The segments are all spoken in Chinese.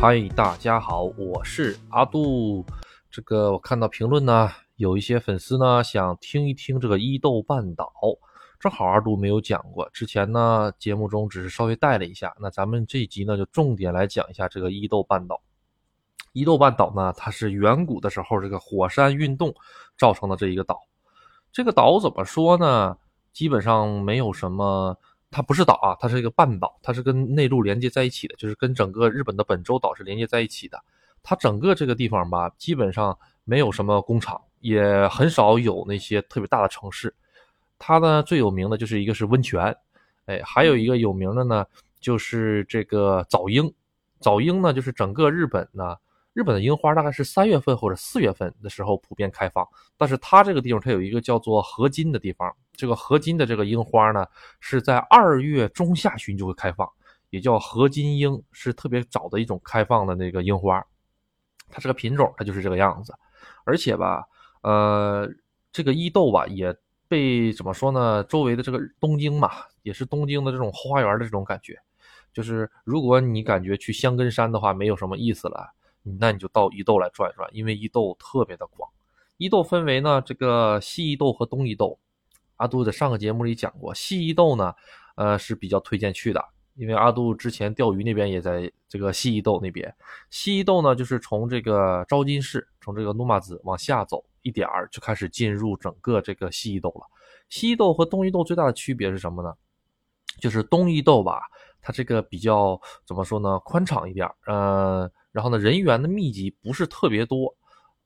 嗨，大家好，我是阿杜。这个我看到评论呢，有一些粉丝呢想听一听这个伊豆半岛，正好阿杜没有讲过，之前呢节目中只是稍微带了一下。那咱们这一集呢就重点来讲一下这个伊豆半岛。伊豆半岛呢，它是远古的时候这个火山运动造成的这一个岛。这个岛怎么说呢？基本上没有什么。它不是岛啊，它是一个半岛，它是跟内陆连接在一起的，就是跟整个日本的本州岛是连接在一起的。它整个这个地方吧，基本上没有什么工厂，也很少有那些特别大的城市。它呢最有名的就是一个是温泉，哎，还有一个有名的呢就是这个早樱。早樱呢就是整个日本呢。日本的樱花大概是三月份或者四月份的时候普遍开放，但是它这个地方它有一个叫做河津的地方，这个河津的这个樱花呢是在二月中下旬就会开放，也叫河津樱，是特别早的一种开放的那个樱花，它这个品种它就是这个样子，而且吧，呃，这个伊豆吧也被怎么说呢？周围的这个东京嘛，也是东京的这种后花园的这种感觉，就是如果你感觉去香根山的话没有什么意思了。那你就到伊豆来转一转，因为伊豆特别的广。伊豆分为呢这个西伊豆和东伊豆。阿杜在上个节目里讲过，西伊豆呢，呃是比较推荐去的，因为阿杜之前钓鱼那边也在这个西伊豆那边。西伊豆呢就是从这个昭金市，从这个努马子往下走一点儿就开始进入整个这个西伊豆了。西伊豆和东伊豆最大的区别是什么呢？就是东伊豆吧，它这个比较怎么说呢，宽敞一点儿，呃。然后呢，人员的密集不是特别多，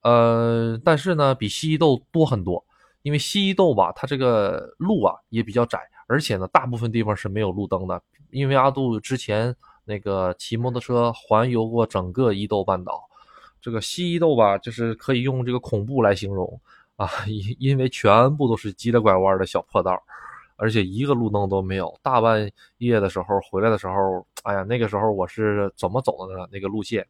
呃，但是呢，比西伊豆多很多。因为西伊豆吧，它这个路啊也比较窄，而且呢，大部分地方是没有路灯的。因为阿杜之前那个骑摩托车环游过整个伊豆半岛，这个西伊豆吧，就是可以用这个恐怖来形容啊，因因为全部都是急得拐弯的小破道，而且一个路灯都没有。大半夜的时候回来的时候，哎呀，那个时候我是怎么走的呢？那个路线？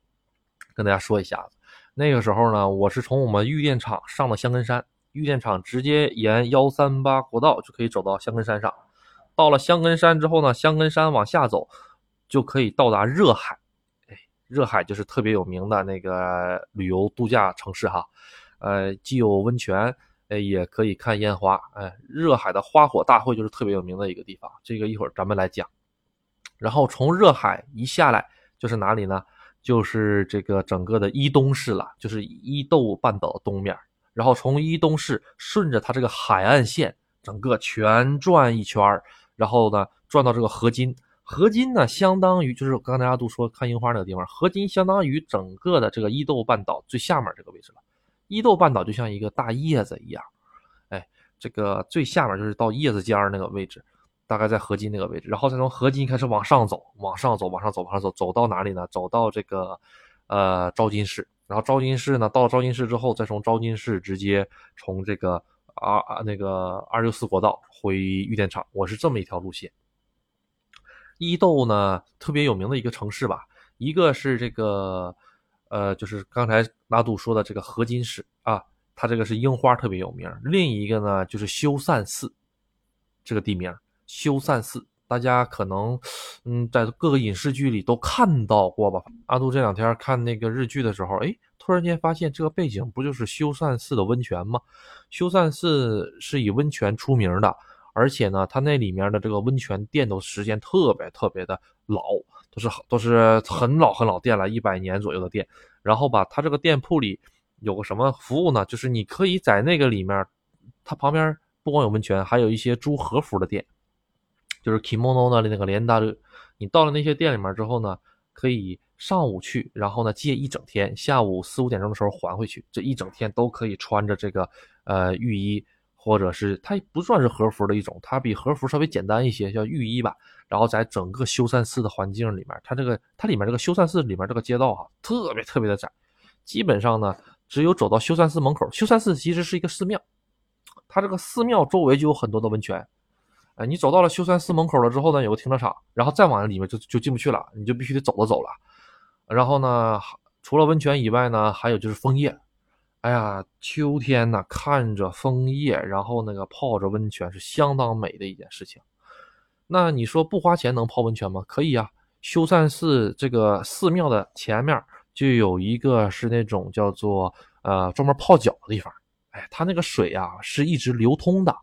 跟大家说一下子，那个时候呢，我是从我们玉电厂上的香根山，玉电厂直接沿幺三八国道就可以走到香根山上。到了香根山之后呢，香根山往下走就可以到达热海。哎，热海就是特别有名的那个旅游度假城市哈，呃，既有温泉，哎，也可以看烟花。哎，热海的花火大会就是特别有名的一个地方，这个一会儿咱们来讲。然后从热海一下来就是哪里呢？就是这个整个的伊东市了，就是伊豆半岛东面，然后从伊东市顺着它这个海岸线，整个全转一圈然后呢转到这个河津，河津呢相当于就是刚才阿杜说看樱花那个地方，河津相当于整个的这个伊豆半岛最下面这个位置了。伊豆半岛就像一个大叶子一样，哎，这个最下面就是到叶子尖儿那个位置。大概在河津那个位置，然后再从河津开始往上走，往上走，往上走，往上走，走到哪里呢？走到这个呃昭金市，然后昭金市呢，到了昭金市之后，再从昭金市直接从这个啊啊那个二六四国道回玉电厂，我是这么一条路线。伊豆呢，特别有名的一个城市吧，一个是这个呃，就是刚才拉杜说的这个河津市啊，它这个是樱花特别有名，另一个呢就是修善寺这个地名。修善寺，大家可能，嗯，在各个影视剧里都看到过吧？阿杜这两天看那个日剧的时候，哎，突然间发现这个背景不就是修善寺的温泉吗？修善寺是以温泉出名的，而且呢，它那里面的这个温泉店都时间特别特别的老，都是都是很老很老店了，一百年左右的店。然后吧，他这个店铺里有个什么服务呢？就是你可以在那个里面，它旁边不光有温泉，还有一些租和服的店。就是 kimono 的那个连大的，你到了那些店里面之后呢，可以上午去，然后呢借一整天，下午四五点钟的时候还回去，这一整天都可以穿着这个呃浴衣，或者是它不算是和服的一种，它比和服稍微简单一些，叫浴衣吧。然后在整个修善寺的环境里面，它这个它里面这个修善寺里面这个街道哈，特别特别的窄，基本上呢只有走到修善寺门口，修善寺其实是一个寺庙，它这个寺庙周围就有很多的温泉。哎，你走到了修善寺门口了之后呢，有个停车场，然后再往里面就就进不去了，你就必须得走着走了。然后呢，除了温泉以外呢，还有就是枫叶。哎呀，秋天呢，看着枫叶，然后那个泡着温泉是相当美的一件事情。那你说不花钱能泡温泉吗？可以呀，修善寺这个寺庙的前面就有一个是那种叫做呃专门泡脚的地方。哎，它那个水啊是一直流通的，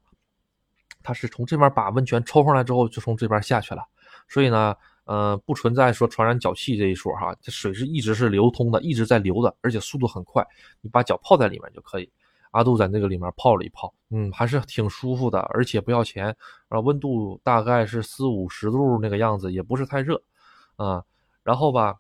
它是从这边把温泉抽上来之后就从这边下去了，所以呢，呃，不存在说传染脚气这一说哈。这水是一直是流通的，一直在流的，而且速度很快，你把脚泡在里面就可以。阿杜在那个里面泡了一泡，嗯，还是挺舒服的，而且不要钱，啊，温度大概是四五十度那个样子，也不是太热，啊，然后吧，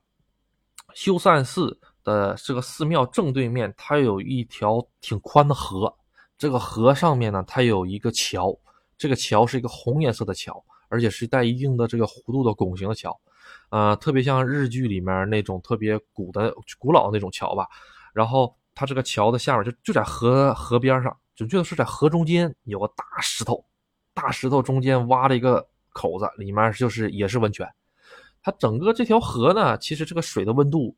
修善寺的这个寺庙正对面，它有一条挺宽的河，这个河上面呢，它有一个桥，这个桥是一个红颜色的桥，而且是带一定的这个弧度的拱形的桥，啊，特别像日剧里面那种特别古的古老的那种桥吧，然后。它这个桥的下面就就在河河边上，准确的是在河中间有个大石头，大石头中间挖了一个口子，里面就是也是温泉。它整个这条河呢，其实这个水的温度，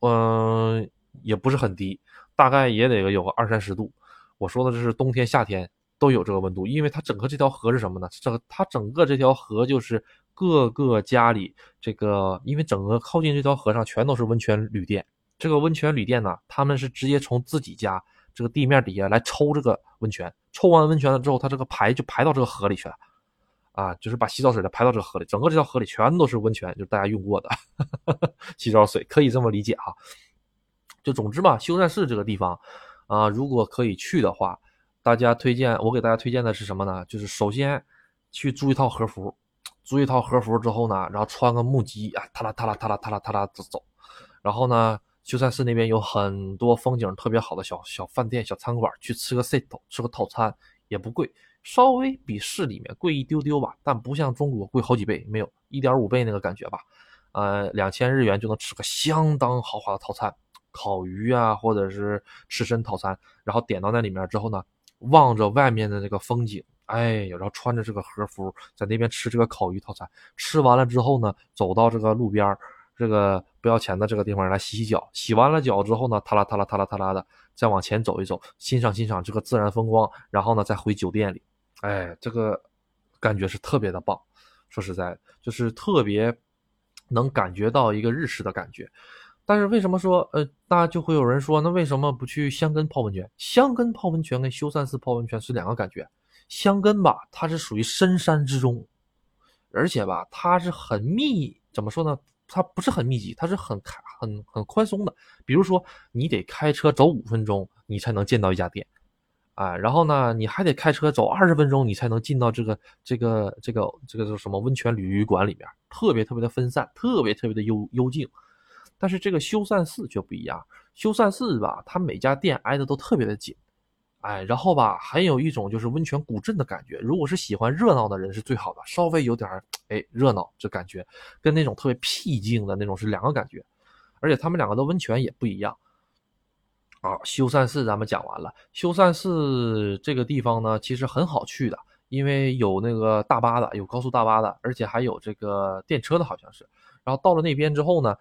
嗯，也不是很低，大概也得有个二三十度。我说的这是冬天夏天都有这个温度，因为它整个这条河是什么呢？这个它整个这条河就是各个家里这个，因为整个靠近这条河上全都是温泉旅店。这个温泉旅店呢，他们是直接从自己家这个地面底下来抽这个温泉，抽完温泉了之后，他这个排就排到这个河里去了，啊，就是把洗澡水的排到这个河里，整个这条河里全都是温泉，就是大家用过的哈哈 洗澡水，可以这么理解哈。就总之嘛，修善寺这个地方啊，如果可以去的话，大家推荐我给大家推荐的是什么呢？就是首先去租一套和服，租一套和服之后呢，然后穿个木屐啊，踏啦踏啦踏啦踏啦踏啦走走，然后呢。修善寺那边有很多风景特别好的小小饭店、小餐馆，去吃个 set，吃个套餐也不贵，稍微比市里面贵一丢丢吧，但不像中国贵好几倍，没有一点五倍那个感觉吧。呃，两千日元就能吃个相当豪华的套餐，烤鱼啊，或者是刺身套餐，然后点到那里面之后呢，望着外面的那个风景，哎，然后穿着这个和服在那边吃这个烤鱼套餐，吃完了之后呢，走到这个路边这个不要钱的这个地方来洗洗脚，洗完了脚之后呢，踏啦踏啦踏啦踏啦的再往前走一走，欣赏欣赏这个自然风光，然后呢再回酒店里，哎，这个感觉是特别的棒。说实在的，就是特别能感觉到一个日式的感觉。但是为什么说呃，大家就会有人说，那为什么不去香根泡温泉？香根泡温泉跟修善寺泡温泉是两个感觉。香根吧，它是属于深山之中，而且吧，它是很密，怎么说呢？它不是很密集，它是很开、很很宽松的。比如说，你得开车走五分钟，你才能见到一家店，啊，然后呢，你还得开车走二十分钟，你才能进到这个、这个、这个、这个叫什么温泉旅馆里面，特别特别的分散，特别特别的幽幽静。但是这个修善寺就不一样，修善寺吧，它每家店挨得都特别的紧。哎，然后吧，还有一种就是温泉古镇的感觉。如果是喜欢热闹的人是最好的，稍微有点哎热闹这感觉，跟那种特别僻静的那种是两个感觉。而且他们两个的温泉也不一样。啊，修善寺咱们讲完了。修善寺这个地方呢，其实很好去的，因为有那个大巴的，有高速大巴的，而且还有这个电车的，好像是。然后到了那边之后呢，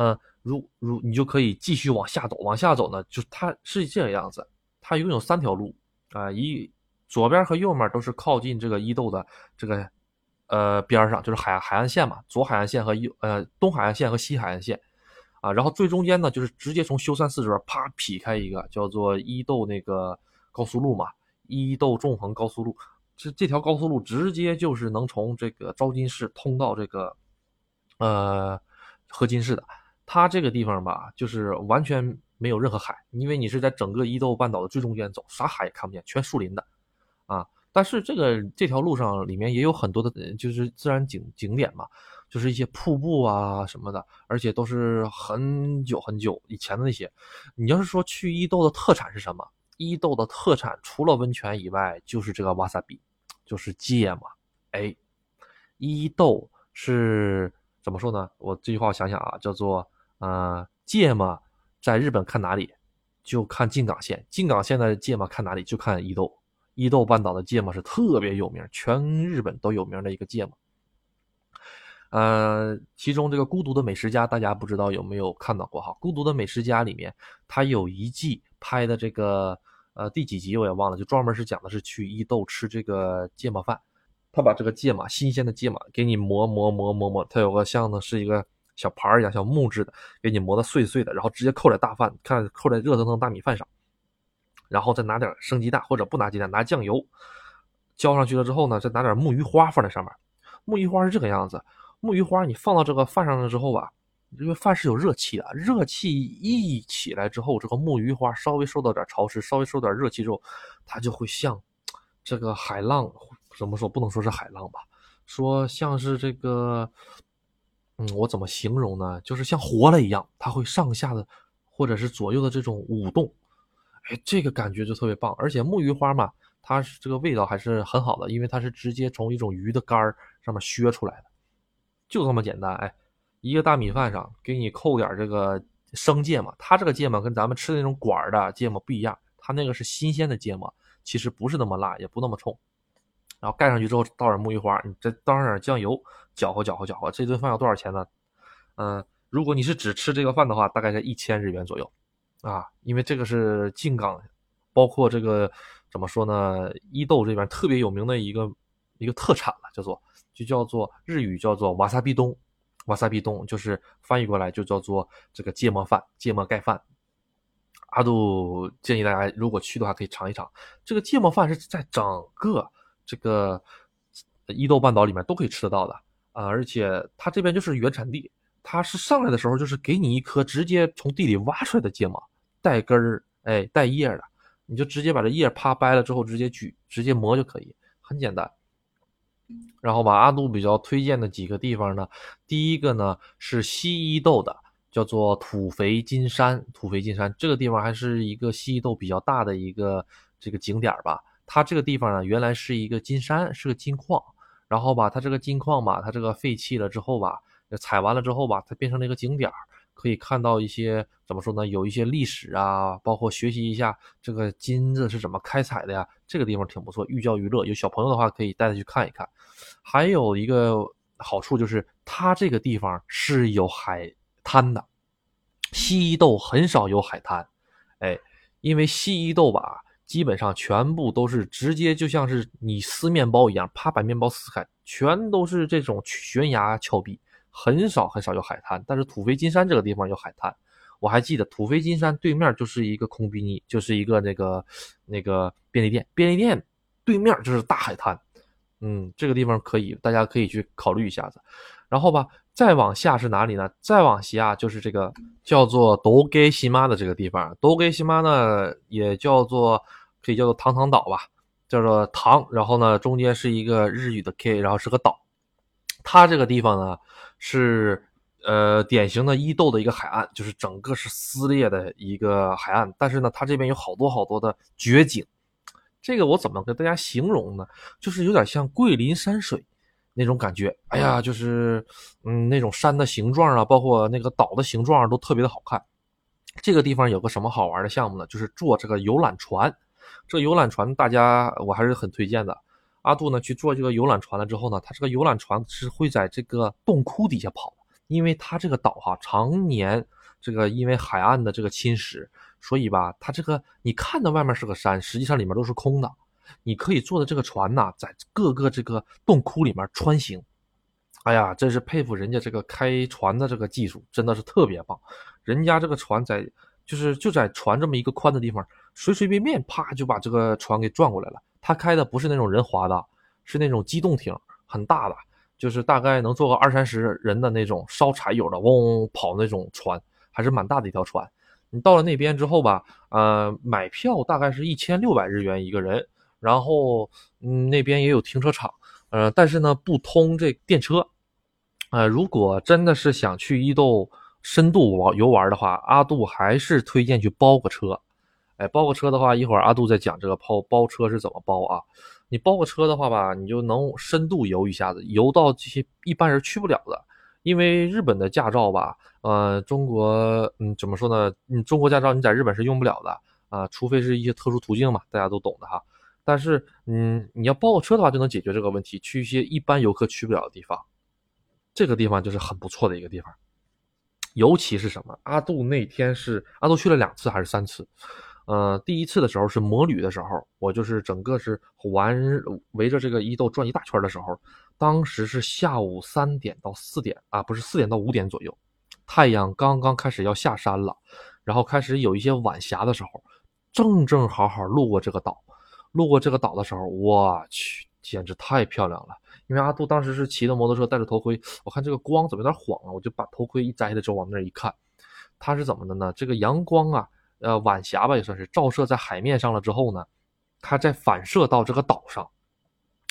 嗯，如如你就可以继续往下走，往下走呢，就它是这个样子。它一共有三条路啊，一左边和右面都是靠近这个伊豆的这个呃边上，就是海海岸线嘛，左海岸线和右呃东海岸线和西海岸线啊，然后最中间呢就是直接从修善寺这边啪劈开一个叫做伊豆那个高速路嘛，伊豆纵横高速路，这这条高速路直接就是能从这个昭金市通到这个呃河津市的，它这个地方吧，就是完全。没有任何海，因为你是在整个伊豆半岛的最中间走，啥海也看不见，全树林的，啊！但是这个这条路上里面也有很多的，就是自然景景点嘛，就是一些瀑布啊什么的，而且都是很久很久以前的那些。你要是说去伊豆的特产是什么？伊豆的特产除了温泉以外，就是这个瓦萨比，就是芥末。哎，伊豆是怎么说呢？我这句话我想想啊，叫做呃芥末。在日本看哪里，就看静冈县。静冈县的芥末看哪里，就看伊豆。伊豆半岛的芥末是特别有名，全日本都有名的一个芥末。呃，其中这个《孤独的美食家》，大家不知道有没有看到过哈？《孤独的美食家》里面，它有一季拍的这个，呃，第几集我也忘了，就专门是讲的是去伊豆吃这个芥末饭。他把这个芥末，新鲜的芥末给你磨磨磨磨磨，它有个像呢是一个小盘儿一样，小木质的，给你磨得碎碎的，然后直接扣在大饭，看扣在热腾腾大米饭上，然后再拿点生鸡蛋或者不拿鸡蛋，拿酱油浇上去了之后呢，再拿点木鱼花放在上面。木鱼花是这个样子，木鱼花你放到这个饭上了之后吧，因为饭是有热气的，热气一起来之后，这个木鱼花稍微受到点潮湿，稍微受点热气之后，它就会像这个海浪。怎么说不能说是海浪吧？说像是这个，嗯，我怎么形容呢？就是像活了一样，它会上下的或者是左右的这种舞动，哎，这个感觉就特别棒。而且木鱼花嘛，它是这个味道还是很好的，因为它是直接从一种鱼的肝儿上面削出来的，就这么简单。哎，一个大米饭上给你扣点这个生芥末，它这个芥末跟咱们吃的那种管儿的芥末不一样，它那个是新鲜的芥末，其实不是那么辣，也不那么冲。然后盖上去之后倒点木鱼花，你再倒上点酱油，搅和搅和搅和。这顿饭要多少钱呢？嗯，如果你是只吃这个饭的话，大概在一千日元左右啊。因为这个是静冈，包括这个怎么说呢？伊豆这边特别有名的一个一个特产了，叫做就叫做日语叫做瓦萨比东，瓦萨比东就是翻译过来就叫做这个芥末饭、芥末盖饭。阿杜建议大家如果去的话可以尝一尝，这个芥末饭是在整个。这个伊豆半岛里面都可以吃得到的啊，而且它这边就是原产地，它是上来的时候就是给你一颗直接从地里挖出来的芥末，带根儿，哎，带叶的，你就直接把这叶啪掰了之后直接举，直接磨就可以，很简单。然后吧，阿杜比较推荐的几个地方呢，第一个呢是西伊豆的，叫做土肥金山，土肥金山这个地方还是一个西伊豆比较大的一个这个景点吧。它这个地方呢，原来是一个金山，是个金矿，然后吧，它这个金矿吧，它这个废弃了之后吧，采完了之后吧，它变成了一个景点儿可以看到一些怎么说呢？有一些历史啊，包括学习一下这个金子是怎么开采的呀。这个地方挺不错，寓教于乐。有小朋友的话，可以带他去看一看。还有一个好处就是，它这个地方是有海滩的，西伊豆很少有海滩，哎，因为西伊豆吧。基本上全部都是直接，就像是你撕面包一样，啪把面包撕开，全都是这种悬崖峭壁，很少很少有海滩。但是土肥金山这个地方有海滩，我还记得土肥金山对面就是一个空比尼，就是一个那个那个便利店，便利店对面就是大海滩。嗯，这个地方可以，大家可以去考虑一下子。然后吧，再往下是哪里呢？再往下就是这个叫做多给西妈的这个地方。多给西妈呢，也叫做可以叫做糖糖岛吧，叫做糖。然后呢，中间是一个日语的 K，然后是个岛。它这个地方呢，是呃典型的伊豆的一个海岸，就是整个是撕裂的一个海岸。但是呢，它这边有好多好多的绝景。这个我怎么跟大家形容呢？就是有点像桂林山水。那种感觉，哎呀，就是，嗯，那种山的形状啊，包括那个岛的形状都特别的好看。这个地方有个什么好玩的项目呢？就是坐这个游览船。这游览船大家我还是很推荐的。阿杜呢去坐这个游览船了之后呢，他这个游览船是会在这个洞窟底下跑，因为它这个岛哈常年这个因为海岸的这个侵蚀，所以吧，它这个你看到外面是个山，实际上里面都是空的。你可以坐的这个船呐，在各个这个洞窟里面穿行。哎呀，真是佩服人家这个开船的这个技术，真的是特别棒。人家这个船在就是就在船这么一个宽的地方，随随便便啪就把这个船给转过来了。他开的不是那种人划的，是那种机动艇，很大的，就是大概能坐个二三十人的那种烧柴油的，嗡嗡跑那种船，还是蛮大的一条船。你到了那边之后吧，呃，买票大概是一千六百日元一个人。然后，嗯，那边也有停车场，呃，但是呢，不通这电车，呃，如果真的是想去伊豆深度玩游玩的话，阿杜还是推荐去包个车，哎，包个车的话，一会儿阿杜再讲这个包包车是怎么包啊？你包个车的话吧，你就能深度游一下子，游到这些一般人去不了的，因为日本的驾照吧，呃，中国，嗯，怎么说呢？你，中国驾照你在日本是用不了的啊，除非是一些特殊途径嘛，大家都懂的哈。但是，嗯，你要包个车的话，就能解决这个问题，去一些一般游客去不了的地方。这个地方就是很不错的一个地方。尤其是什么？阿杜那天是阿杜去了两次还是三次？呃，第一次的时候是摩旅的时候，我就是整个是环围着这个伊豆转一大圈的时候，当时是下午三点到四点啊，不是四点到五点左右，太阳刚刚开始要下山了，然后开始有一些晚霞的时候，正正好好路过这个岛，路过这个岛的时候，我去，简直太漂亮了。因为阿杜当时是骑的摩托车，戴着头盔，我看这个光怎么有点晃啊，我就把头盔一摘了之后往那儿一看，它是怎么的呢？这个阳光啊。呃，晚霞吧也算是照射在海面上了之后呢，它再反射到这个岛上，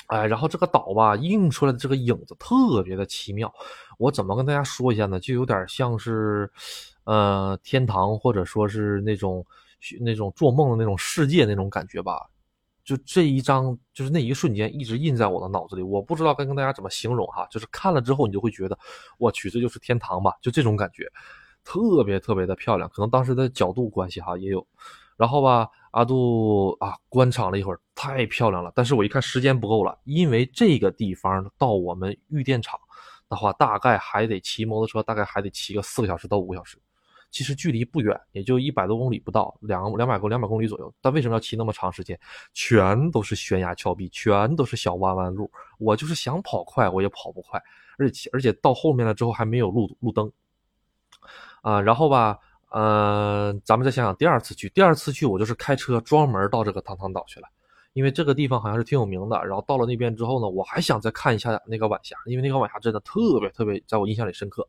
哎，然后这个岛吧映出来的这个影子特别的奇妙。我怎么跟大家说一下呢？就有点像是，呃，天堂或者说是那种那种做梦的那种世界那种感觉吧。就这一张，就是那一瞬间一直印在我的脑子里。我不知道该跟大家怎么形容哈，就是看了之后你就会觉得，我去，这就是天堂吧？就这种感觉。特别特别的漂亮，可能当时的角度关系哈也有，然后吧，阿杜啊观赏了一会儿，太漂亮了。但是我一看时间不够了，因为这个地方到我们玉电厂的话，大概还得骑摩托车，大概还得骑个四个小时到五个小时。其实距离不远，也就一百多公里不到，两两百公两百公里左右。但为什么要骑那么长时间？全都是悬崖峭壁，全都是小弯弯路。我就是想跑快，我也跑不快，而且而且到后面了之后还没有路路灯。啊，然后吧，呃，咱们再想想第二次去，第二次去我就是开车专门到这个汤汤岛去了，因为这个地方好像是挺有名的。然后到了那边之后呢，我还想再看一下那个晚霞，因为那个晚霞真的特别特别，在我印象里深刻。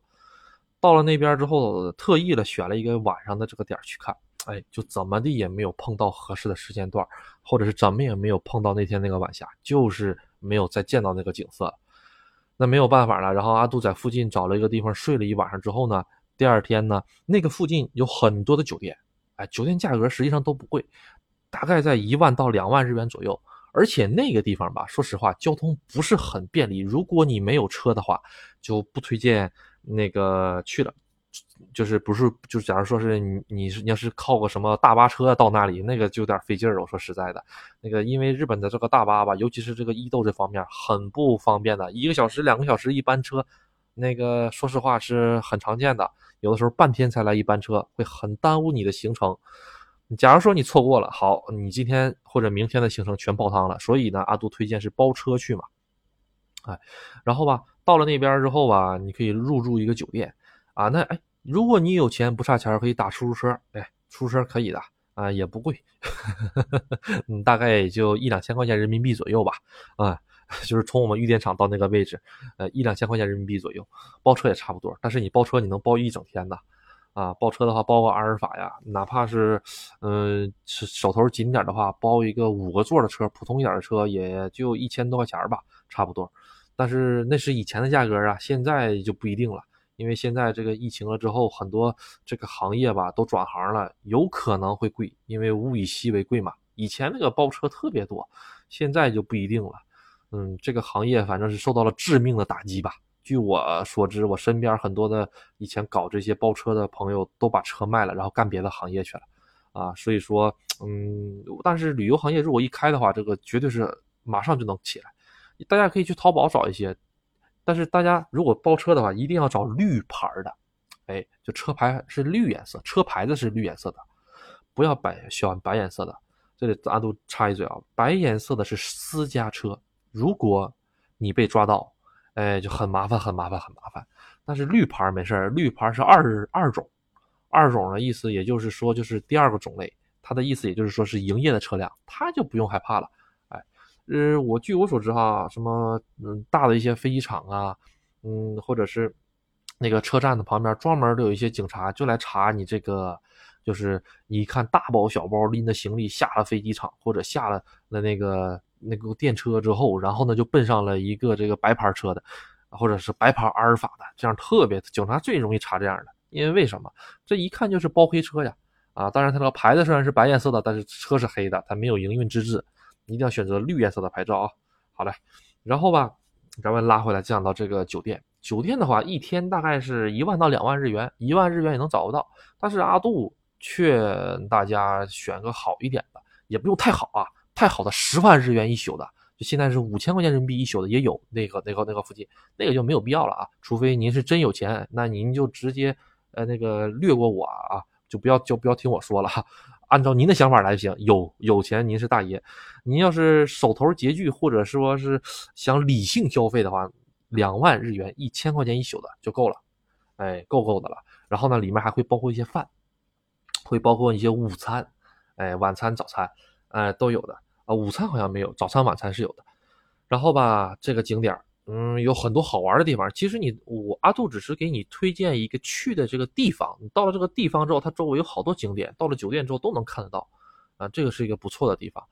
到了那边之后，特意的选了一个晚上的这个点去看，哎，就怎么的也没有碰到合适的时间段，或者是怎么也没有碰到那天那个晚霞，就是没有再见到那个景色。那没有办法了，然后阿杜在附近找了一个地方睡了一晚上之后呢。第二天呢，那个附近有很多的酒店，哎，酒店价格实际上都不贵，大概在一万到两万日元左右。而且那个地方吧，说实话，交通不是很便利。如果你没有车的话，就不推荐那个去了。就是不是，就假如说是你，你是你要是靠个什么大巴车到那里，那个就有点费劲儿。我说实在的，那个因为日本的这个大巴吧，尤其是这个伊豆这方面很不方便的，一个小时、两个小时一班车，那个说实话是很常见的。有的时候半天才来一班车，会很耽误你的行程。假如说你错过了，好，你今天或者明天的行程全泡汤了。所以呢，阿杜推荐是包车去嘛。哎，然后吧，到了那边之后吧，你可以入住一个酒店啊。那哎，如果你有钱不差钱，可以打出租车。哎，出租车可以的啊，也不贵，嗯，大概也就一两千块钱人民币左右吧。啊。就是从我们玉电厂到那个位置，呃，一两千块钱人民币左右，包车也差不多。但是你包车你能包一整天的，啊，包车的话包个阿尔法呀，哪怕是，嗯，手头紧点的话，包一个五个座的车，普通一点的车也就一千多块钱吧，差不多。但是那是以前的价格啊，现在就不一定了，因为现在这个疫情了之后，很多这个行业吧都转行了，有可能会贵，因为物以稀为贵嘛。以前那个包车特别多，现在就不一定了。嗯，这个行业反正是受到了致命的打击吧。据我所知，我身边很多的以前搞这些包车的朋友都把车卖了，然后干别的行业去了。啊，所以说，嗯，但是旅游行业如果一开的话，这个绝对是马上就能起来。大家可以去淘宝找一些，但是大家如果包车的话，一定要找绿牌的，哎，就车牌是绿颜色，车牌子是绿颜色的，不要白选白颜色的。这里阿杜插一嘴啊，白颜色的是私家车。如果你被抓到，哎，就很麻烦，很麻烦，很麻烦。但是绿牌没事绿牌是二二种，二种的意思也就是说就是第二个种类，它的意思也就是说是营业的车辆，它就不用害怕了。呃，我据我所知哈，什么嗯大的一些飞机场啊，嗯，或者是那个车站的旁边专门都有一些警察，就来查你这个，就是你看大包小包拎着行李下了飞机场或者下了那那个。那个电车之后，然后呢就奔上了一个这个白牌车的，或者是白牌阿尔法的，这样特别警察最容易查这样的，因为为什么？这一看就是包黑车呀！啊，当然它这个牌子虽然是白颜色的，但是车是黑的，它没有营运资质，一定要选择绿颜色的牌照啊！好嘞，然后吧，咱们拉回来讲到这个酒店，酒店的话一天大概是一万到两万日元，一万日元也能找得到，但是阿杜劝大家选个好一点的，也不用太好啊。太好的十万日元一宿的，就现在是五千块钱人民币一宿的也有，那个那个那个附近那个就没有必要了啊，除非您是真有钱，那您就直接呃那个略过我啊，就不要就不要听我说了按照您的想法来就行。有有钱您是大爷，您要是手头拮据，或者说是想理性消费的话，两万日元一千块钱一宿的就够了，哎，够够的了。然后呢，里面还会包括一些饭，会包括一些午餐，哎，晚餐、早餐，哎，都有的啊。午餐好像没有，早餐、晚餐是有的。然后吧，这个景点嗯，有很多好玩的地方。其实你我阿杜只是给你推荐一个去的这个地方。你到了这个地方之后，它周围有好多景点，到了酒店之后都能看得到，啊，这个是一个不错的地方。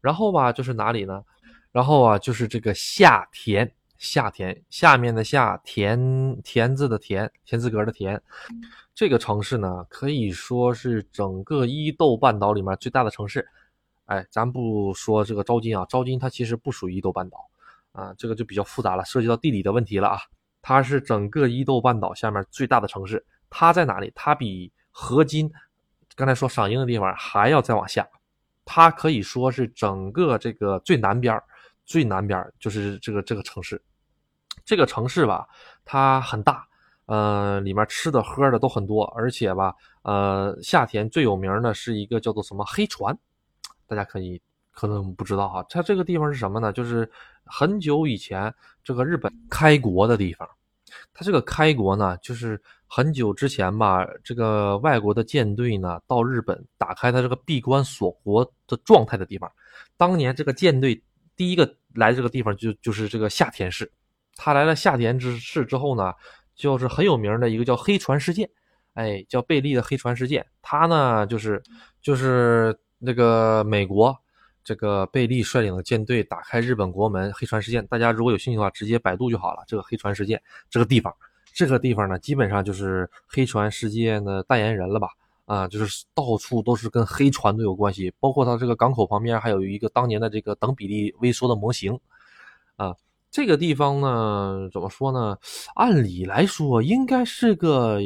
然后吧，就是哪里呢？然后啊，就是这个下田，下田下面的下田田字的田，田字格的田。这个城市呢，可以说是整个伊豆半岛里面最大的城市。哎，咱不说这个昭金啊，昭金它其实不属于伊豆半岛。啊，这个就比较复杂了，涉及到地理的问题了啊。它是整个伊豆半岛下面最大的城市，它在哪里？它比河津刚才说赏樱的地方还要再往下，它可以说是整个这个最南边最南边就是这个这个城市。这个城市吧，它很大，呃，里面吃的喝的都很多，而且吧，呃，夏天最有名的是一个叫做什么黑船，大家可以。可能不知道哈，它这个地方是什么呢？就是很久以前这个日本开国的地方。它这个开国呢，就是很久之前吧，这个外国的舰队呢到日本打开它这个闭关锁国的状态的地方。当年这个舰队第一个来这个地方就就是这个夏田市。他来了夏田之市之后呢，就是很有名的一个叫黑船事件，哎，叫贝利的黑船事件。他呢就是就是那个美国。这个贝利率领的舰队打开日本国门，黑船事件，大家如果有兴趣的话，直接百度就好了。这个黑船事件，这个地方，这个地方呢，基本上就是黑船事件的代言人了吧？啊，就是到处都是跟黑船都有关系，包括它这个港口旁边还有一个当年的这个等比例微缩的模型。啊，这个地方呢，怎么说呢？按理来说，应该是个。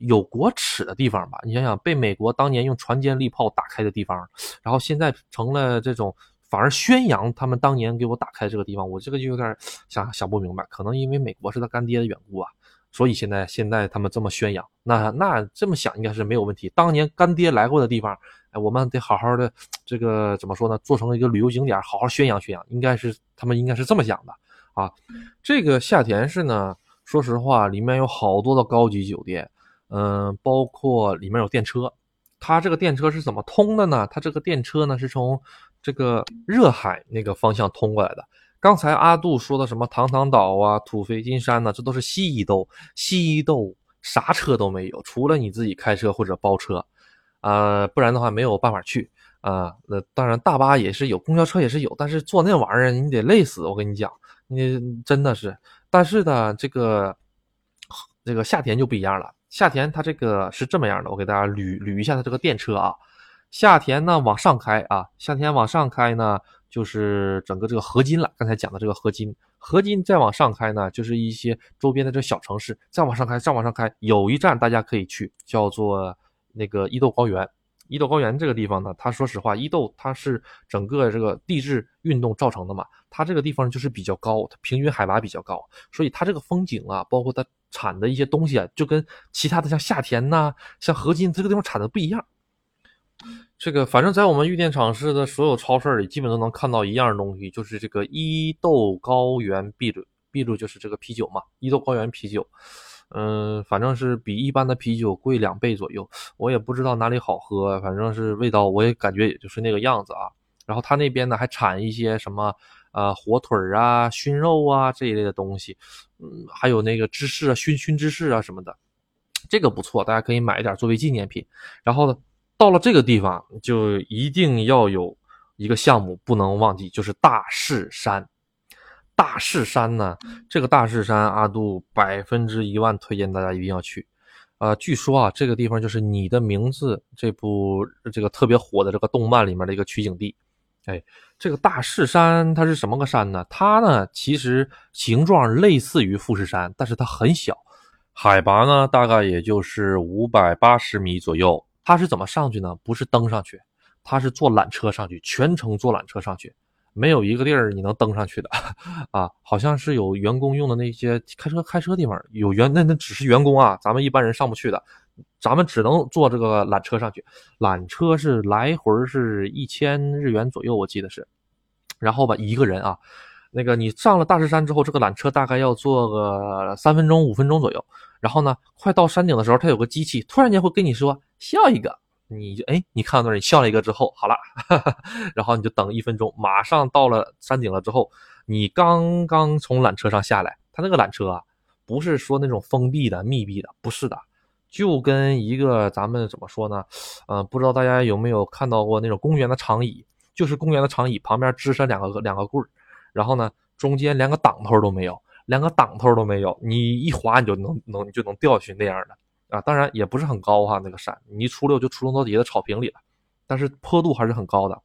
有国耻的地方吧，你想想，被美国当年用船坚利炮打开的地方，然后现在成了这种反而宣扬他们当年给我打开这个地方，我这个就有点想想不明白。可能因为美国是他干爹的缘故啊，所以现在现在他们这么宣扬，那那这么想应该是没有问题。当年干爹来过的地方，哎，我们得好好的这个怎么说呢？做成一个旅游景点，好好宣扬宣扬，应该是他们应该是这么想的啊。这个下田市呢，说实话，里面有好多的高级酒店。嗯，包括里面有电车，它这个电车是怎么通的呢？它这个电车呢是从这个热海那个方向通过来的。刚才阿杜说的什么堂堂岛啊、土肥金山呢，这都是西伊豆，西伊豆啥车都没有，除了你自己开车或者包车，啊，不然的话没有办法去啊。那当然大巴也是有，公交车也是有，但是坐那玩意儿你得累死，我跟你讲，你真的是。但是呢，这个这个夏天就不一样了。夏田它这个是这么样的，我给大家捋捋一下它这个电车啊。夏田呢往上开啊，夏田往上开呢就是整个这个合金了。刚才讲的这个合金，合金再往上开呢就是一些周边的这小城市。再往上开，再往上开，有一站大家可以去，叫做那个伊豆高原。伊豆高原这个地方呢，它说实话，伊豆它是整个这个地质运动造成的嘛，它这个地方就是比较高，它平均海拔比较高，所以它这个风景啊，包括它。产的一些东西啊，就跟其他的像夏田呐、像合金这个地方产的不一样。这个反正在我们玉电厂市的所有超市里，基本都能看到一样东西，就是这个伊豆高原啤酒，啤酒就是这个啤酒嘛，伊豆高原啤酒。嗯，反正是比一般的啤酒贵两倍左右。我也不知道哪里好喝，反正是味道我也感觉也就是那个样子啊。然后他那边呢还产一些什么。啊，火腿儿啊，熏肉啊这一类的东西，嗯，还有那个芝士啊，熏熏芝士啊什么的，这个不错，大家可以买一点作为纪念品。然后呢，到了这个地方就一定要有一个项目不能忘记，就是大势山。大势山呢，这个大势山阿杜百分之一万推荐大家一定要去。啊，据说啊，这个地方就是《你的名字》这部这个特别火的这个动漫里面的一个取景地。哎，这个大势山它是什么个山呢？它呢其实形状类似于富士山，但是它很小，海拔呢大概也就是五百八十米左右。它是怎么上去呢？不是登上去，它是坐缆车上去，全程坐缆车上去，没有一个地儿你能登上去的 啊。好像是有员工用的那些开车开车地方有员，那那只是员工啊，咱们一般人上不去的。咱们只能坐这个缆车上去，缆车是来回是一千日元左右，我记得是。然后吧，一个人啊，那个你上了大石山之后，这个缆车大概要坐个三分钟、五分钟左右。然后呢，快到山顶的时候，它有个机器，突然间会跟你说笑一个，你就哎，你看到那儿，你笑了一个之后，好了，哈 哈然后你就等一分钟，马上到了山顶了之后，你刚刚从缆车上下来，它那个缆车啊，不是说那种封闭的、密闭的，不是的。就跟一个咱们怎么说呢？嗯，不知道大家有没有看到过那种公园的长椅，就是公园的长椅旁边支上两个两个棍儿，然后呢中间连个挡头都没有，连个挡头都没有，你一滑你就能能就能掉下去那样的啊。当然也不是很高哈，那个山你一出溜就出溜到底下的草坪里了，但是坡度还是很高的。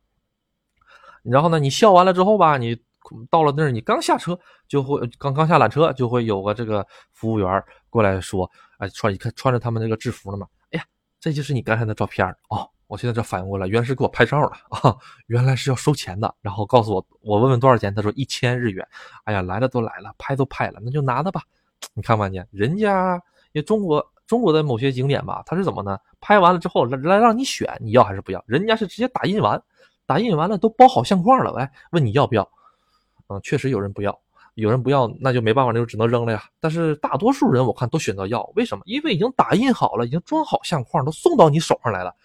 然后呢，你笑完了之后吧，你到了那儿，你刚下车就会刚刚下缆车就会有个这个服务员过来说。哎，穿一看穿着他们那个制服了嘛？哎呀，这就是你刚才的照片哦！我现在这反应过来，原来是给我拍照的啊！原来是要收钱的。然后告诉我，我问问多少钱，他说一千日元。哎呀，来了都来了，拍都拍了，那就拿着吧。你看吧，你？人家也中国中国的某些景点吧，他是怎么呢？拍完了之后来来让你选，你要还是不要？人家是直接打印完，打印完了都包好相框了，来问你要不要？嗯，确实有人不要。有人不要，那就没办法，那就只能扔了呀。但是大多数人我看都选择要，为什么？因为已经打印好了，已经装好相框，都送到你手上来了。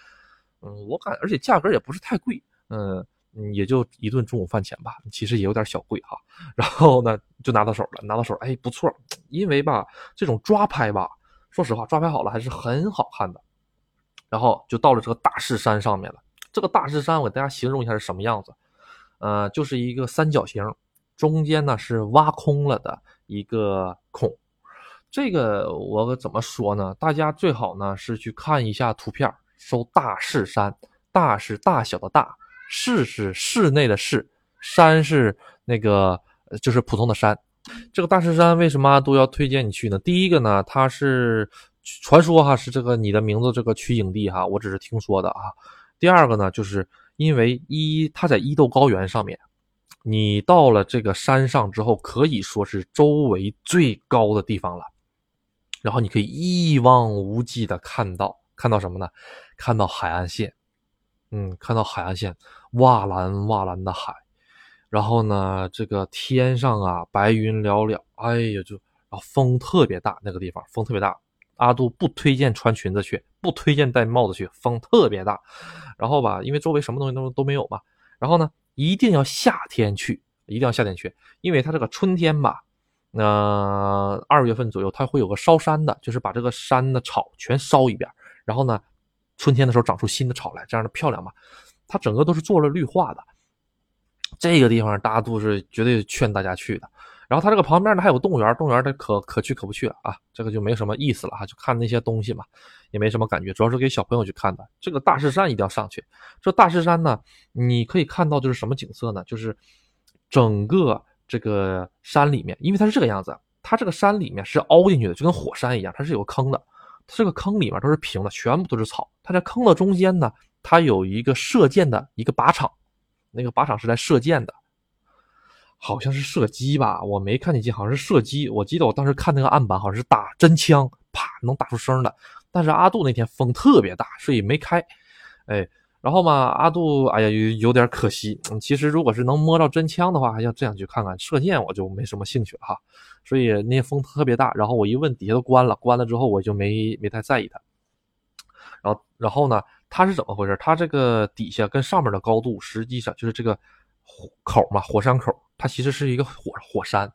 嗯，我感，而且价格也不是太贵，嗯，也就一顿中午饭钱吧，其实也有点小贵哈。然后呢，就拿到手了，拿到手，哎，不错。因为吧，这种抓拍吧，说实话，抓拍好了还是很好看的。然后就到了这个大势山上面了。这个大势山，我给大家形容一下是什么样子。呃，就是一个三角形。中间呢是挖空了的一个孔，这个我怎么说呢？大家最好呢是去看一下图片，搜大势山，大是大小的大，室是室内的室，山是那个就是普通的山。这个大势山为什么都要推荐你去呢？第一个呢，它是传说哈，是这个你的名字这个取景地哈，我只是听说的啊。第二个呢，就是因为一它在伊豆高原上面。你到了这个山上之后，可以说是周围最高的地方了。然后你可以一望无际的看到，看到什么呢？看到海岸线，嗯，看到海岸线，哇蓝哇蓝的海。然后呢，这个天上啊，白云寥寥，哎呀，就然后风特别大，那个地方风特别大。阿杜不推荐穿裙子去，不推荐戴帽子去，风特别大。然后吧，因为周围什么东西都都没有嘛。然后呢？一定要夏天去，一定要夏天去，因为它这个春天吧，那二月份左右它会有个烧山的，就是把这个山的草全烧一遍，然后呢，春天的时候长出新的草来，这样的漂亮吧。它整个都是做了绿化的，这个地方大家都是绝对劝大家去的。然后它这个旁边呢还有动物园，动物园它可可去可不去啊，这个就没什么意思了哈，就看那些东西嘛，也没什么感觉，主要是给小朋友去看的。这个大势山一定要上去，这大势山呢，你可以看到就是什么景色呢？就是整个这个山里面，因为它是这个样子，它这个山里面是凹进去的，就跟火山一样，它是有坑的，它这个坑里面都是平的，全部都是草。它在坑的中间呢，它有一个射箭的一个靶场，那个靶场是来射箭的。好像是射击吧，我没看见镜，好像是射击。我记得我当时看那个案板，好像是打真枪，啪能打出声的。但是阿杜那天风特别大，所以没开。哎，然后嘛，阿杜哎呀有有点可惜。其实如果是能摸到真枪的话，还想这样去看看射箭，我就没什么兴趣了哈。所以那天风特别大，然后我一问底下都关了，关了之后我就没没太在意它。然后然后呢，它是怎么回事？它这个底下跟上面的高度实际上就是这个口嘛，火山口。它其实是一个火火山，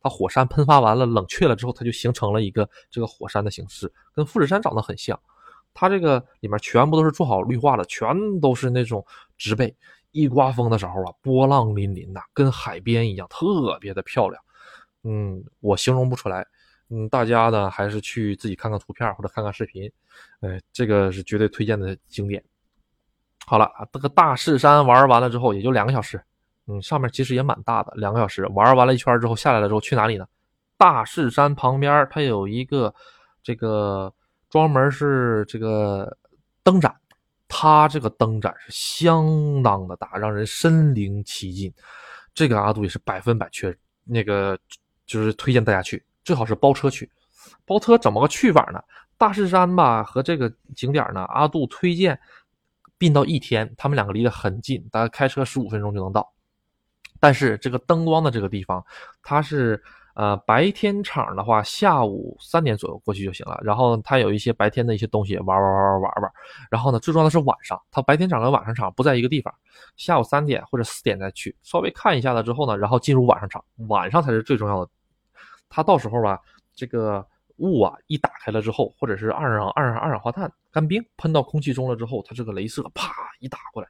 它火山喷发完了，冷却了之后，它就形成了一个这个火山的形式，跟富士山长得很像。它这个里面全部都是做好绿化的，全都是那种植被。一刮风的时候啊，波浪粼粼的，跟海边一样，特别的漂亮。嗯，我形容不出来。嗯，大家呢还是去自己看看图片或者看看视频。哎，这个是绝对推荐的景点。好了，这个大势山玩完了之后，也就两个小时。嗯，上面其实也蛮大的，两个小时玩完了一圈之后下来了之后去哪里呢？大势山旁边它有一个这个专门是这个灯展，它这个灯展是相当的大，让人身临其境。这个阿杜也是百分百确那个就是推荐大家去，最好是包车去。包车怎么个去法呢？大势山吧和这个景点呢，阿杜推荐并到一天，他们两个离得很近，大概开车十五分钟就能到。但是这个灯光的这个地方，它是。呃，白天场的话，下午三点左右过去就行了。然后它有一些白天的一些东西玩玩玩玩玩玩。然后呢，最重要的是晚上，它白天场跟晚上场不在一个地方。下午三点或者四点再去，稍微看一下了之后呢，然后进入晚上场，晚上才是最重要的。它到时候吧，这个雾啊一打开了之后，或者是二氧二二氧化碳干冰喷到空气中了之后，它这个镭射啪一打过来，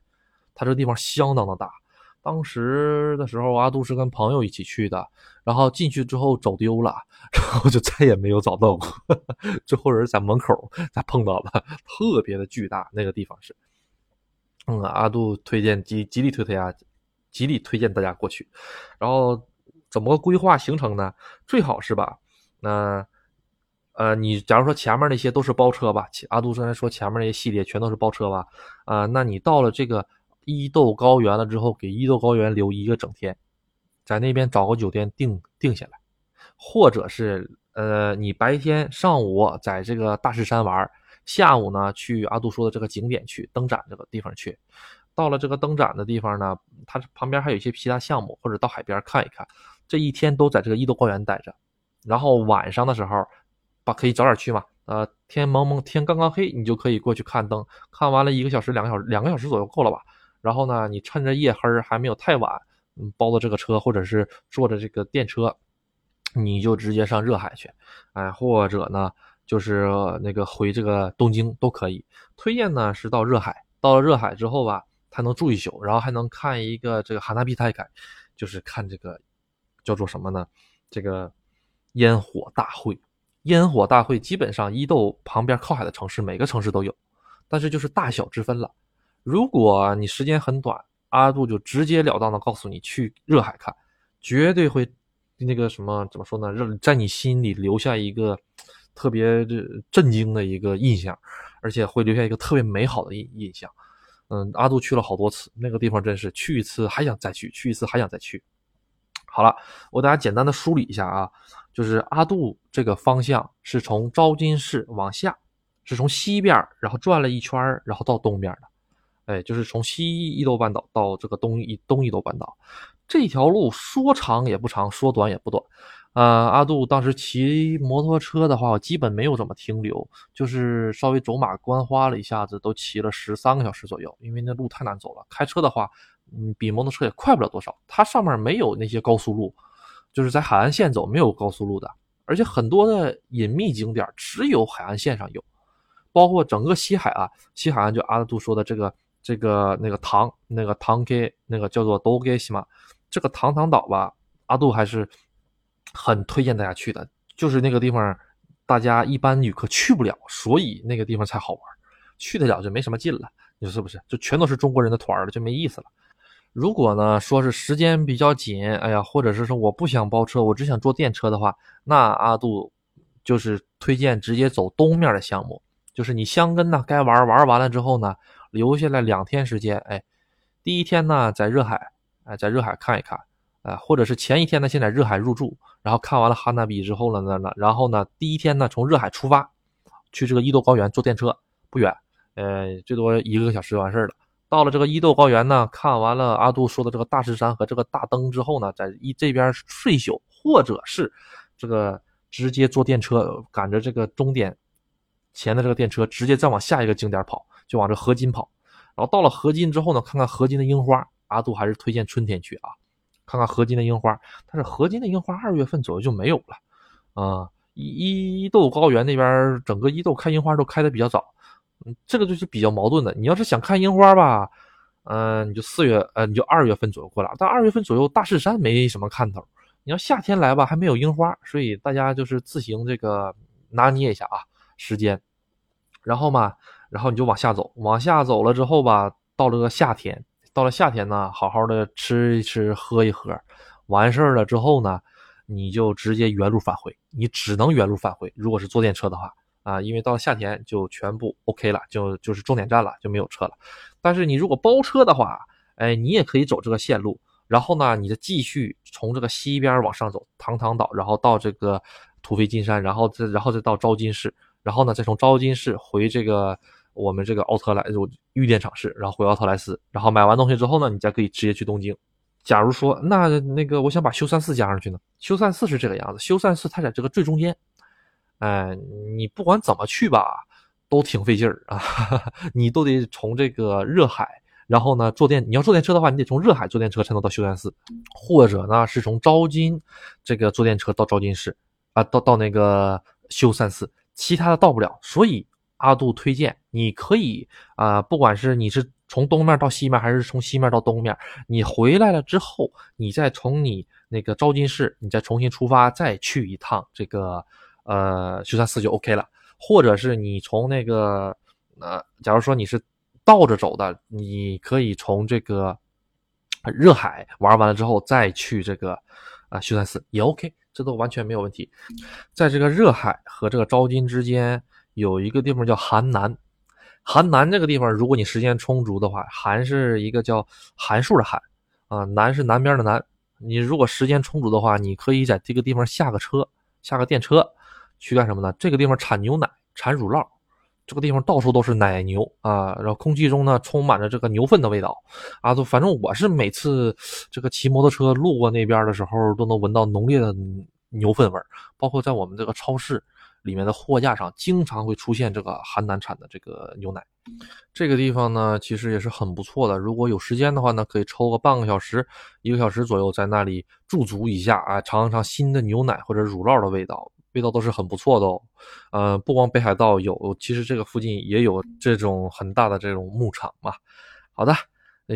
它这个地方相当的大。当时的时候，阿杜是跟朋友一起去的，然后进去之后走丢了，然后就再也没有找到过。最后人在门口才碰到了，特别的巨大，那个地方是。嗯，阿杜推荐极极力推荐啊，极力推荐大家过去。然后怎么规划行程呢？最好是吧？那呃，你假如说前面那些都是包车吧，阿杜刚才说前面那些系列全都是包车吧？啊，那你到了这个。伊豆高原了之后，给伊豆高原留一个整天，在那边找个酒店定定下来，或者是呃，你白天上午在这个大势山玩，下午呢去阿杜说的这个景点去灯展这个地方去。到了这个灯展的地方呢，它旁边还有一些其他项目，或者到海边看一看。这一天都在这个伊豆高原待着，然后晚上的时候，把可以早点去嘛。呃，天蒙蒙，天刚刚黑，你就可以过去看灯，看完了一个小时、两个小时、两个小时左右够了吧？然后呢，你趁着夜黑还没有太晚，嗯，包的这个车，或者是坐着这个电车，你就直接上热海去，哎，或者呢，就是那个回这个东京都可以。推荐呢是到热海，到了热海之后吧，还能住一宿，然后还能看一个这个哈纳比泰凯，就是看这个叫做什么呢？这个烟火大会。烟火大会基本上伊豆旁边靠海的城市每个城市都有，但是就是大小之分了。如果你时间很短，阿杜就直截了当的告诉你去热海看，绝对会那个什么怎么说呢？让在你心里留下一个特别震惊的一个印象，而且会留下一个特别美好的印印象。嗯，阿杜去了好多次，那个地方真是去一次还想再去，去一次还想再去。好了，我大家简单的梳理一下啊，就是阿杜这个方向是从昭金市往下，是从西边，然后转了一圈，然后到东边的。哎，就是从西伊豆半岛到这个东伊东伊豆半岛，这条路说长也不长，说短也不短。呃，阿杜当时骑摩托车的话，我基本没有怎么停留，就是稍微走马观花了一下子，都骑了十三个小时左右，因为那路太难走了。开车的话，嗯，比摩托车也快不了多少。它上面没有那些高速路，就是在海岸线走，没有高速路的。而且很多的隐秘景点只有海岸线上有，包括整个西海岸，西海岸就阿杜说的这个。这个那个唐那个唐给那个叫做多给西嘛，这个唐唐岛吧，阿杜还是很推荐大家去的。就是那个地方，大家一般旅客去不了，所以那个地方才好玩。去得了就没什么劲了，你说是不是？就全都是中国人的团了，就没意思了。如果呢说是时间比较紧，哎呀，或者是说我不想包车，我只想坐电车的话，那阿杜就是推荐直接走东面的项目，就是你香根呢该玩玩完了之后呢。留下来两天时间，哎，第一天呢在热海，哎，在热海看一看，啊，或者是前一天呢先在热海入住，然后看完了哈纳比之后呢，呢，然后呢第一天呢从热海出发，去这个伊豆高原坐电车，不远，呃，最多一个小时就完事儿了。到了这个伊豆高原呢，看完了阿杜说的这个大石山和这个大灯之后呢，在一这边睡一宿，或者是这个直接坐电车赶着这个终点前的这个电车，直接再往下一个景点跑。就往这河津跑，然后到了河津之后呢，看看河津的樱花。阿杜还是推荐春天去啊，看看河津的樱花。但是河津的樱花二月份左右就没有了啊。伊伊豆高原那边整个伊豆开樱花都开的比较早，嗯，这个就是比较矛盾的。你要是想看樱花吧，嗯，你就四月，呃，你就二月份左右过来。但二月份左右大势山没什么看头。你要夏天来吧，还没有樱花，所以大家就是自行这个拿捏一下啊时间，然后嘛。然后你就往下走，往下走了之后吧，到了个夏天，到了夏天呢，好好的吃一吃，喝一喝，完事儿了之后呢，你就直接原路返回，你只能原路返回。如果是坐电车的话啊，因为到了夏天就全部 OK 了，就就是终点站了，就没有车了。但是你如果包车的话，哎，你也可以走这个线路，然后呢，你再继续从这个西边往上走，唐唐岛，然后到这个土肥金山，然后再然后再到昭金市。然后呢再从昭金市回这个我们这个奥特莱就玉电厂市，然后回奥特莱斯，然后买完东西之后呢，你再可以直接去东京。假如说那那个我想把修缮寺加上去呢？修缮寺是这个样子，修缮寺它在这个最中间，哎，你不管怎么去吧，都挺费劲儿啊，你都得从这个热海。然后呢，坐电你要坐电车的话，你得从热海坐电车才能到修善寺，或者呢是从昭金这个坐电车到昭金市啊，到到那个修善寺，其他的到不了。所以阿杜推荐你可以啊，不管是你是从东面到西面，还是从西面到东面，你回来了之后，你再从你那个昭金市，你再重新出发，再去一趟这个呃修善寺就 OK 了。或者是你从那个呃，假如说你是。倒着走的，你可以从这个热海玩完了之后，再去这个啊修善寺也 OK，这都完全没有问题。在这个热海和这个昭金之间有一个地方叫韩南，韩南这个地方，如果你时间充足的话，韩是一个叫函数的韩啊，南是南边的南。你如果时间充足的话，你可以在这个地方下个车，下个电车去干什么呢？这个地方产牛奶，产乳酪。这个地方到处都是奶牛啊，然后空气中呢充满着这个牛粪的味道啊，都反正我是每次这个骑摩托车路过那边的时候，都能闻到浓烈的牛粪味儿。包括在我们这个超市里面的货架上，经常会出现这个邯南产的这个牛奶。这个地方呢，其实也是很不错的。如果有时间的话呢，可以抽个半个小时、一个小时左右，在那里驻足一下啊，尝一尝新的牛奶或者乳酪的味道。味道都是很不错的哦，呃，不光北海道有，其实这个附近也有这种很大的这种牧场嘛。好的。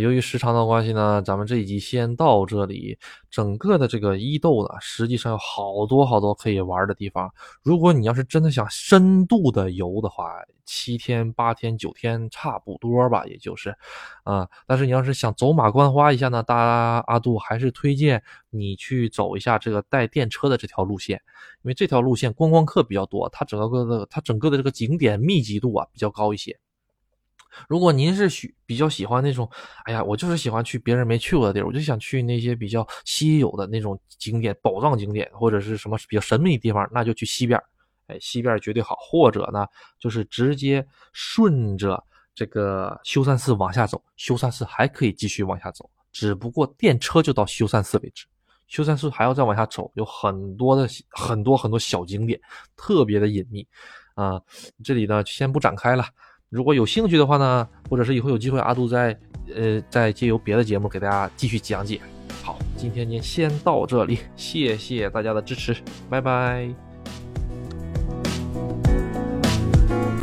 由于时长的关系呢，咱们这一集先到这里。整个的这个伊豆呢，实际上有好多好多可以玩的地方。如果你要是真的想深度的游的话，七天、八天、九天差不多吧，也就是，啊。但是你要是想走马观花一下呢，大阿杜还是推荐你去走一下这个带电车的这条路线，因为这条路线观光客比较多，它整个的它整个的这个景点密集度啊比较高一些。如果您是喜比较喜欢那种，哎呀，我就是喜欢去别人没去过的地儿，我就想去那些比较稀有的那种景点、宝藏景点或者是什么比较神秘的地方，那就去西边哎，西边绝对好。或者呢，就是直接顺着这个修善寺往下走，修善寺还可以继续往下走，只不过电车就到修善寺为止，修善寺还要再往下走，有很多的很多很多小景点，特别的隐秘啊。这里呢，先不展开了。如果有兴趣的话呢，或者是以后有机会，阿杜再呃再借由别的节目给大家继续讲解。好，今天您先到这里，谢谢大家的支持，拜拜。